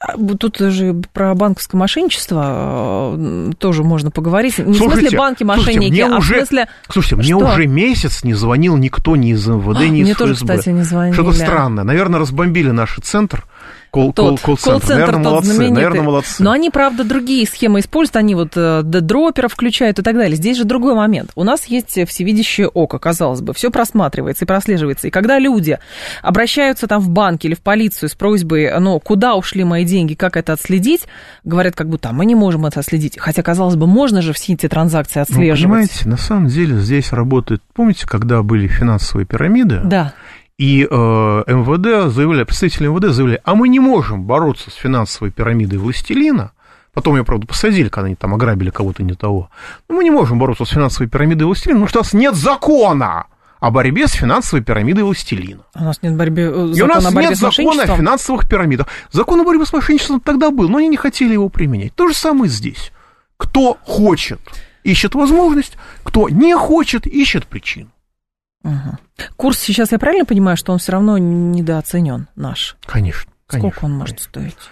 а, тут же про банковское мошенничество э, тоже можно поговорить. Не слушайте, в смысле банки мошенники, слушайте, а уже, в смысле... Слушайте, мне что? уже месяц не звонил никто ни из МВД, а, ни из мне ФСБ. Тоже, кстати, не звонили. Что-то странное. Наверное, разбомбили наш центр. Кол, тот, кол, колл-центр. Наверное, молодцы, наверное, молодцы. Но они, правда, другие схемы используют. Они вот э, дроперов включают и так далее. Здесь же другой момент. У нас есть всевидящее око, казалось бы. Все просматривается и прослеживается. И когда люди обращаются там в банк или в полицию с просьбой, ну, куда ушли мои деньги, как это отследить, говорят, как будто «А мы не можем это отследить. Хотя, казалось бы, можно же все эти транзакции ну, отслеживать. Ну, понимаете, на самом деле здесь работает... Помните, когда были финансовые пирамиды? Да и э, МВД заявляли, представители МВД заявляли, а мы не можем бороться с финансовой пирамидой властелина, Потом ее, правда, посадили, когда они там ограбили кого-то не того. Но мы не можем бороться с финансовой пирамидой властелина, потому что у нас нет закона о борьбе с финансовой пирамидой властелина. У нас нет борьбы, закона И у нас нет закона о финансовых пирамидах. Закон о борьбе с мошенничеством тогда был, но они не хотели его применять. То же самое здесь. Кто хочет, ищет возможность, кто не хочет, ищет причину. Угу. Курс сейчас, я правильно понимаю, что он все равно недооценен наш? Конечно. Сколько конечно, он может конечно. стоить?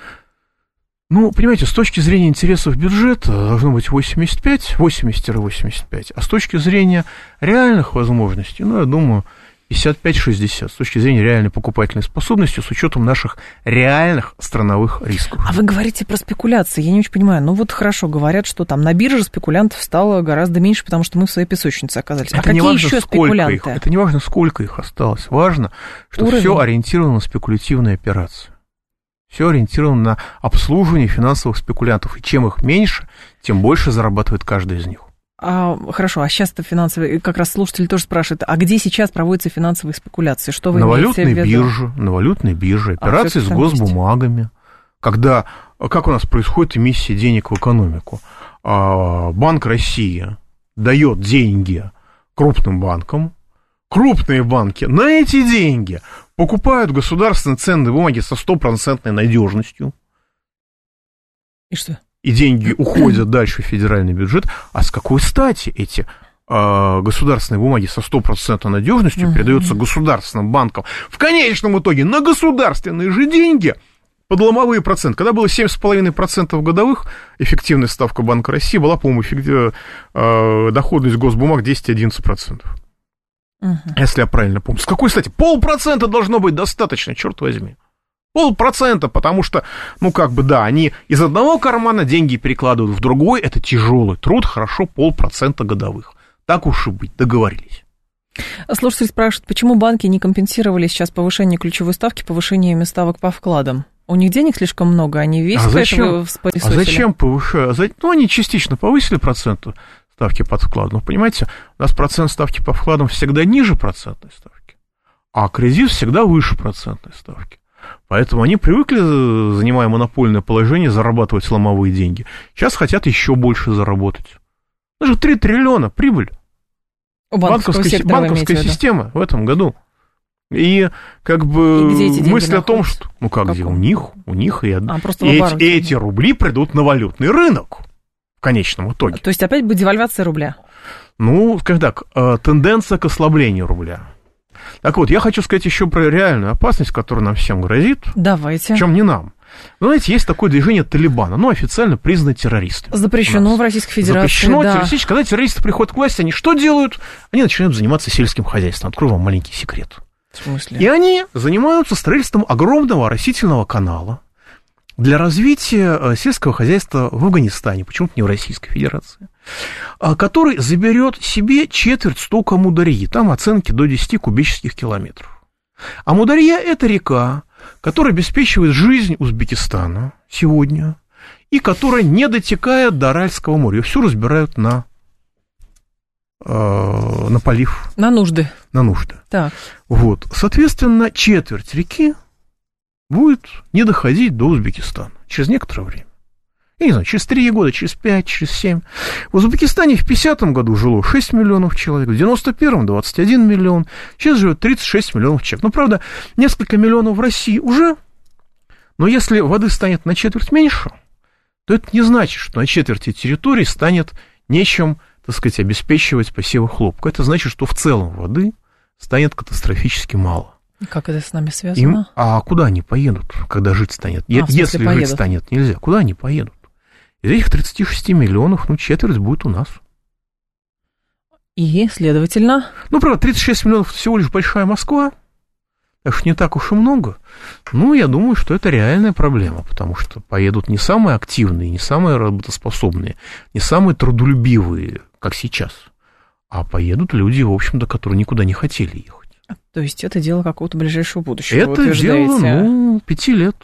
Ну, понимаете, с точки зрения интересов бюджета должно быть 85, 80-85, а с точки зрения реальных возможностей, ну, я думаю, 55-60 с точки зрения реальной покупательной способности, с учетом наших реальных страновых рисков. А вы говорите про спекуляции, я не очень понимаю. Ну вот хорошо, говорят, что там на бирже спекулянтов стало гораздо меньше, потому что мы в своей песочнице оказались. А это а какие важно, еще спекулянты? Их, это не важно, сколько их осталось. Важно, что Уровень. все ориентировано на спекулятивные операции. Все ориентировано на обслуживание финансовых спекулянтов. И чем их меньше, тем больше зарабатывает каждый из них. А, хорошо, а сейчас-то финансовые, как раз слушатели тоже спрашивают, а где сейчас проводятся финансовые спекуляции? Что вы на валютной бирже, на валютной бирже, а, операции а, с госбумагами. Есть. Когда, как у нас происходит эмиссия денег в экономику? А, Банк России дает деньги крупным банкам, крупные банки на эти деньги покупают государственные ценные бумаги со стопроцентной надежностью. И что? И деньги уходят дальше в федеральный бюджет, а с какой стати эти э, государственные бумаги со стопроцентной надежностью uh-huh. передаются государственным банкам в конечном итоге на государственные же деньги под ломовые проценты. Когда было 7,5% годовых, эффективная ставка Банка России была, по-моему, эффектив... э, доходность госбумаг 10-11%. Uh-huh. Если я правильно помню. С какой стати? Полпроцента должно быть достаточно, черт возьми. Полпроцента, потому что, ну, как бы, да, они из одного кармана деньги перекладывают в другой, это тяжелый труд, хорошо, полпроцента годовых. Так уж и быть, договорились. Слушатель спрашивает, почему банки не компенсировали сейчас повышение ключевой ставки повышениями ставок по вкладам? У них денег слишком много, они весь а зачем, а зачем повышать? Ну, они частично повысили проценты ставки под вклад. Но, понимаете, у нас процент ставки по вкладам всегда ниже процентной ставки, а кредит всегда выше процентной ставки. Поэтому они привыкли, занимая монопольное положение, зарабатывать ломовые деньги. Сейчас хотят еще больше заработать. Даже 3 триллиона прибыль. У банковской, банковская система в этом году. И как бы и мысль о том, что... Ну как, как где? У них, у них и, а, и эти, эти рубли придут на валютный рынок в конечном итоге. То есть опять будет девальвация рубля? Ну, скажем так, э, тенденция к ослаблению рубля. Так вот, я хочу сказать еще про реальную опасность, которая нам всем грозит. Давайте. Чем не нам. Вы знаете, есть такое движение Талибана, оно официально признано террористами. Запрещено в Российской Федерации, Запрещено да. террористически. Когда террористы приходят к власти, они что делают? Они начинают заниматься сельским хозяйством. Открою вам маленький секрет. В смысле? И они занимаются строительством огромного растительного канала, для развития э, сельского хозяйства в Афганистане, почему-то не в Российской Федерации, который заберет себе четверть стока Мударьи. Там оценки до 10 кубических километров. А Мударья – это река, которая обеспечивает жизнь Узбекистана сегодня и которая не дотекает до Аральского моря. Ее все разбирают на, э, на полив. На нужды. На нужды. Так. Вот. Соответственно, четверть реки будет не доходить до Узбекистана через некоторое время. Я не знаю, через 3 года, через 5, через 7. В Узбекистане в 50-м году жило 6 миллионов человек, в 91-м 21 миллион, сейчас живет 36 миллионов человек. Ну, правда, несколько миллионов в России уже, но если воды станет на четверть меньше, то это не значит, что на четверти территории станет нечем, так сказать, обеспечивать посевы хлопка. Это значит, что в целом воды станет катастрофически мало. Как это с нами связано? Им, а куда они поедут, когда жить станет? А, Если поедут. жить станет нельзя, куда они поедут? Из этих 36 миллионов, ну, четверть будет у нас. И, следовательно... Ну, правда, 36 миллионов всего лишь большая Москва, так что не так уж и много. Ну, я думаю, что это реальная проблема, потому что поедут не самые активные, не самые работоспособные, не самые трудолюбивые, как сейчас, а поедут люди, в общем-то, которые никуда не хотели ехать. То есть это дело какого-то ближайшего будущего, Это дело, ну, пяти лет.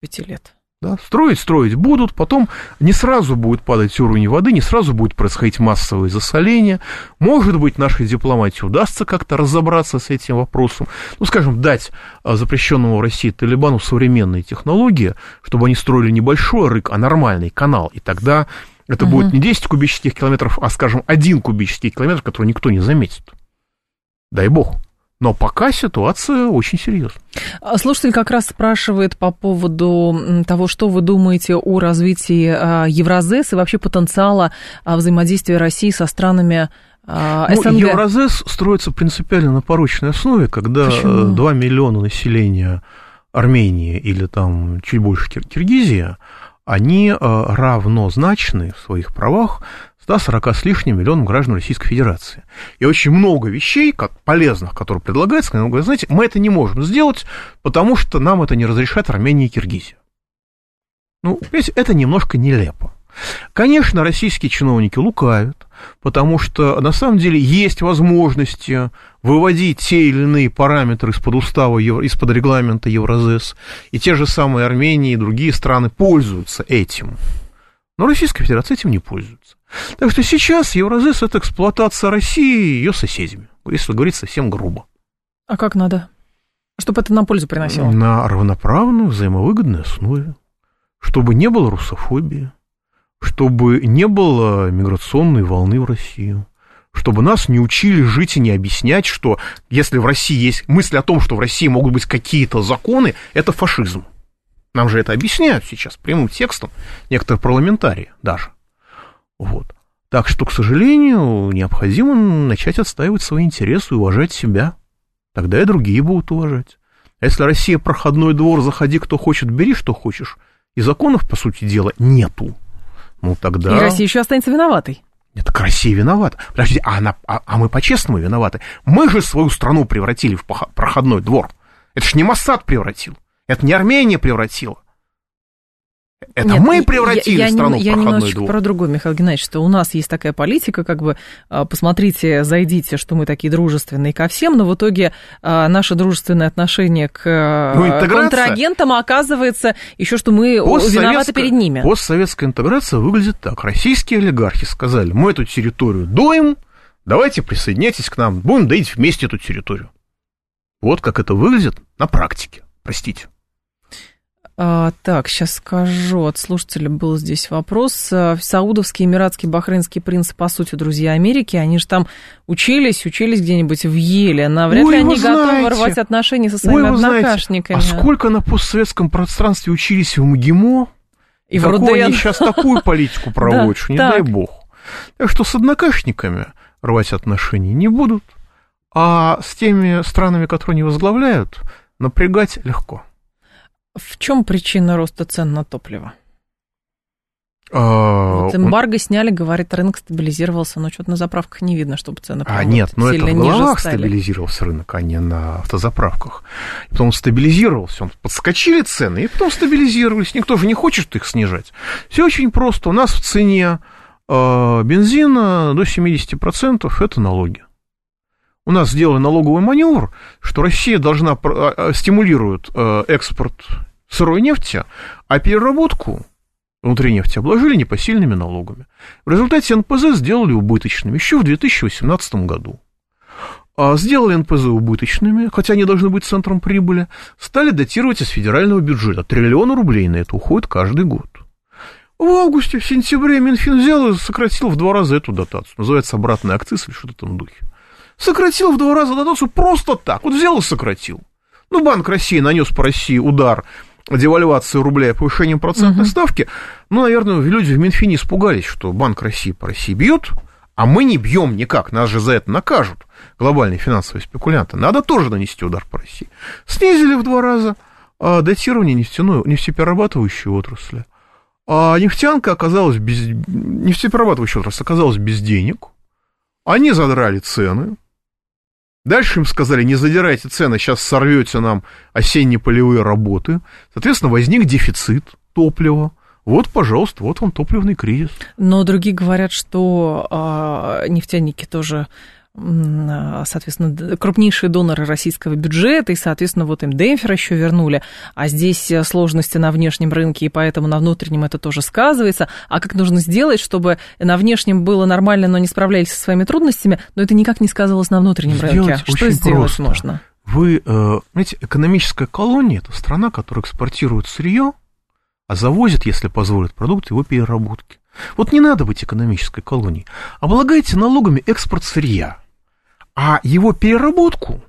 Пяти лет. Да, строить, строить будут, потом не сразу будет падать уровень воды, не сразу будет происходить массовое засоление. Может быть, нашей дипломатии удастся как-то разобраться с этим вопросом. Ну, скажем, дать а, запрещенному в России Талибану современные технологии, чтобы они строили не большой рык, а нормальный канал. И тогда это угу. будет не 10 кубических километров, а, скажем, один кубический километр, который никто не заметит. Дай бог. Но пока ситуация очень серьезная. А слушатель как раз спрашивает по поводу того, что вы думаете о развитии а, Евразес и вообще потенциала а, взаимодействия России со странами СНГ. Ну, Евразес строится принципиально на порочной основе, когда Почему? 2 миллиона населения Армении или там чуть больше Киргизия, они равнозначны в своих правах 140 с лишним миллионам граждан Российской Федерации. И очень много вещей, как полезных, которые предлагаются, они говорят, знаете, мы это не можем сделать, потому что нам это не разрешат Армения и Киргизия. Ну, понимаете, это немножко нелепо. Конечно, российские чиновники лукавят, потому что на самом деле есть возможности выводить те или иные параметры из-под устава, из-под регламента Евразес, и те же самые Армении и другие страны пользуются этим. Но Российская Федерация этим не пользуется. Так что сейчас Евразес – это эксплуатация России и ее соседями, если говорить совсем грубо. А как надо? Чтобы это на пользу приносило? На равноправной, взаимовыгодной основе. Чтобы не было русофобии, чтобы не было миграционной волны в Россию, чтобы нас не учили жить и не объяснять, что если в России есть мысль о том, что в России могут быть какие-то законы, это фашизм. Нам же это объясняют сейчас прямым текстом некоторые парламентарии даже. Вот. Так что, к сожалению, необходимо начать отстаивать свои интересы и уважать себя. Тогда и другие будут уважать. А если Россия проходной двор, заходи, кто хочет, бери, что хочешь, и законов, по сути дела, нету, ну тогда... И Россия еще останется виноватой. Это Россия виновата. Подождите, а, она, а, а мы по-честному виноваты. Мы же свою страну превратили в проходной двор. Это ж не Моссад превратил. Это не Армения превратила. Это Нет, мы превратили я, я страну не, в Я немножечко двор. про другое, Михаил Геннадьевич, что у нас есть такая политика, как бы, а, посмотрите, зайдите, что мы такие дружественные ко всем, но в итоге а, наше дружественное отношение к а, ну, контрагентам оказывается еще, что мы виноваты перед ними. Постсоветская интеграция выглядит так. Российские олигархи сказали, мы эту территорию доим, давайте присоединяйтесь к нам, будем доить вместе эту территорию. Вот как это выглядит на практике. Простите. А, так, сейчас скажу. От слушателя был здесь вопрос. А, саудовский, эмиратский, бахрейнский принц, по сути, друзья Америки, они же там учились, учились где-нибудь в Еле. Навряд Ой, ли они знаете. готовы рвать отношения со своими Ой, однокашниками. Знаете, а сколько на постсоветском пространстве учились в МГИМО? И, в какую они сейчас такую политику проводят, что не дай бог. Так что с однокашниками рвать отношения не будут, а с теми странами, которые они возглавляют, напрягать легко. В чем причина роста цен на топливо? А, вот эмбарго сняли, говорит, рынок стабилизировался, но что-то на заправках не видно, чтобы цены А нет, но это в головах стабилизировался рынок, а не на автозаправках. И потом стабилизировался, он подскочили цены, и потом стабилизировались. Никто же не хочет их снижать. Все очень просто. У нас в цене э, бензина до 70% это налоги. У нас сделали налоговый маневр, что Россия должна э, стимулирует экспорт сырой нефти, а переработку внутри нефти обложили непосильными налогами. В результате НПЗ сделали убыточными еще в 2018 году. А сделали НПЗ убыточными, хотя они должны быть центром прибыли, стали датировать из федерального бюджета. Триллион рублей на это уходит каждый год. В августе, в сентябре Минфин взял и сократил в два раза эту дотацию. Называется обратный акциз или что-то в этом духе. Сократил в два раза дотацию просто так. Вот взял и сократил. Ну, Банк России нанес по России удар девальвации рубля и повышением процентной угу. ставки, ну, наверное, люди в Минфине испугались, что Банк России по России бьет, а мы не бьем никак, нас же за это накажут глобальные финансовые спекулянты. Надо тоже нанести удар по России. Снизили в два раза а, датирование нефтяной, нефтеперерабатывающей отрасли. А нефтянка оказалась без... Нефтеперерабатывающая отрасль оказалась без денег. Они задрали цены, Дальше им сказали, не задирайте цены, сейчас сорвете нам осенние полевые работы. Соответственно, возник дефицит топлива. Вот, пожалуйста, вот вам топливный кризис. Но другие говорят, что э, нефтяники тоже соответственно, крупнейшие доноры российского бюджета, и, соответственно, вот им демпфер еще вернули, а здесь э, сложности на внешнем рынке, и поэтому на внутреннем это тоже сказывается. А как нужно сделать, чтобы на внешнем было нормально, но не справлялись со своими трудностями, но это никак не сказывалось на внутреннем сделать рынке? Что сделать просто. можно? Вы, э, знаете, экономическая колония – это страна, которая экспортирует сырье, а завозит, если позволит, продукт его переработки. Вот не надо быть экономической колонией. Облагайте налогами экспорт сырья – а его переработку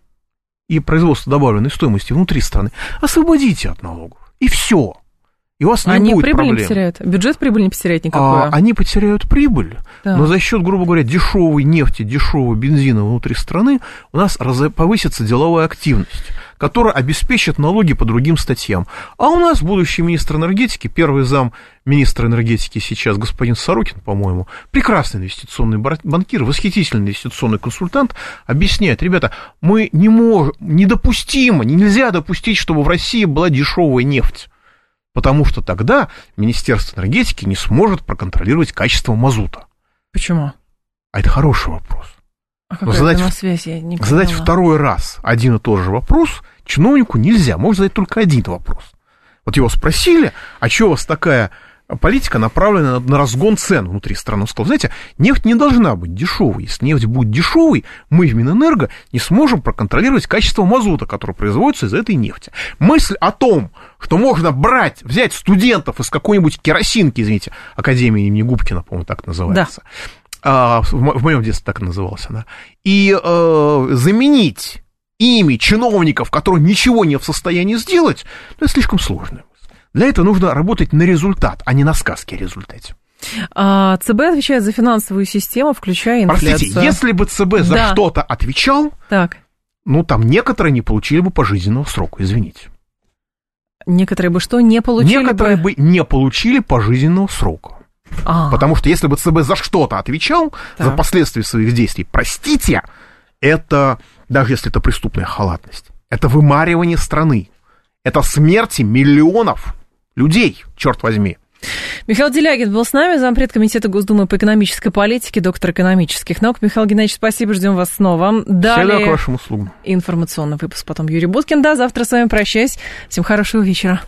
и производство добавленной стоимости внутри страны освободите от налогов. И все. И у вас не они будет прибыль проблем. не потеряют, бюджет прибыль не потеряет никакую. А, они потеряют прибыль, да. но за счет, грубо говоря, дешевой нефти, дешевого бензина внутри страны у нас повысится деловая активность, которая обеспечит налоги по другим статьям. А у нас будущий министр энергетики, первый зам министра энергетики сейчас, господин Сорокин, по-моему, прекрасный инвестиционный банкир, восхитительный инвестиционный консультант, объясняет, ребята, мы не можем, недопустимо, нельзя допустить, чтобы в России была дешевая нефть потому что тогда Министерство энергетики не сможет проконтролировать качество мазута. Почему? А это хороший вопрос. А какая задать, связь? Я не задать второй раз один и тот же вопрос чиновнику нельзя. Можно задать только один вопрос. Вот его спросили, а что у вас такая политика направлена на разгон цен внутри страны. Он сказал, знаете, нефть не должна быть дешевой. Если нефть будет дешевой, мы в Минэнерго не сможем проконтролировать качество мазута, который производится из этой нефти. Мысль о том, что можно брать, взять студентов из какой-нибудь керосинки, извините, Академии имени Губкина, по-моему, так называется, да. В моем детстве так называлась она, и э, заменить ими чиновников, которые ничего не в состоянии сделать, ну, это слишком сложно. Для этого нужно работать на результат, а не на сказке о результате. А, ЦБ отвечает за финансовую систему, включая инфляцию. Простите, если бы ЦБ за да. что-то отвечал, так. ну там некоторые не получили бы пожизненного срока, извините. Некоторые бы что, не получили Некоторые бы, бы не получили пожизненного срока. А. Потому что если бы ЦБ за что-то отвечал, так. за последствия своих действий, простите, это, даже если это преступная халатность, это вымаривание страны, это смерти миллионов людей, черт возьми. Михаил Делягин был с нами, зампред комитета Госдумы по экономической политике, доктор экономических наук. Михаил Геннадьевич, спасибо, ждем вас снова. Далее Всегда к вашим услугам. Информационный выпуск, потом Юрий Буткин. Да, завтра с вами прощаюсь. Всем хорошего вечера.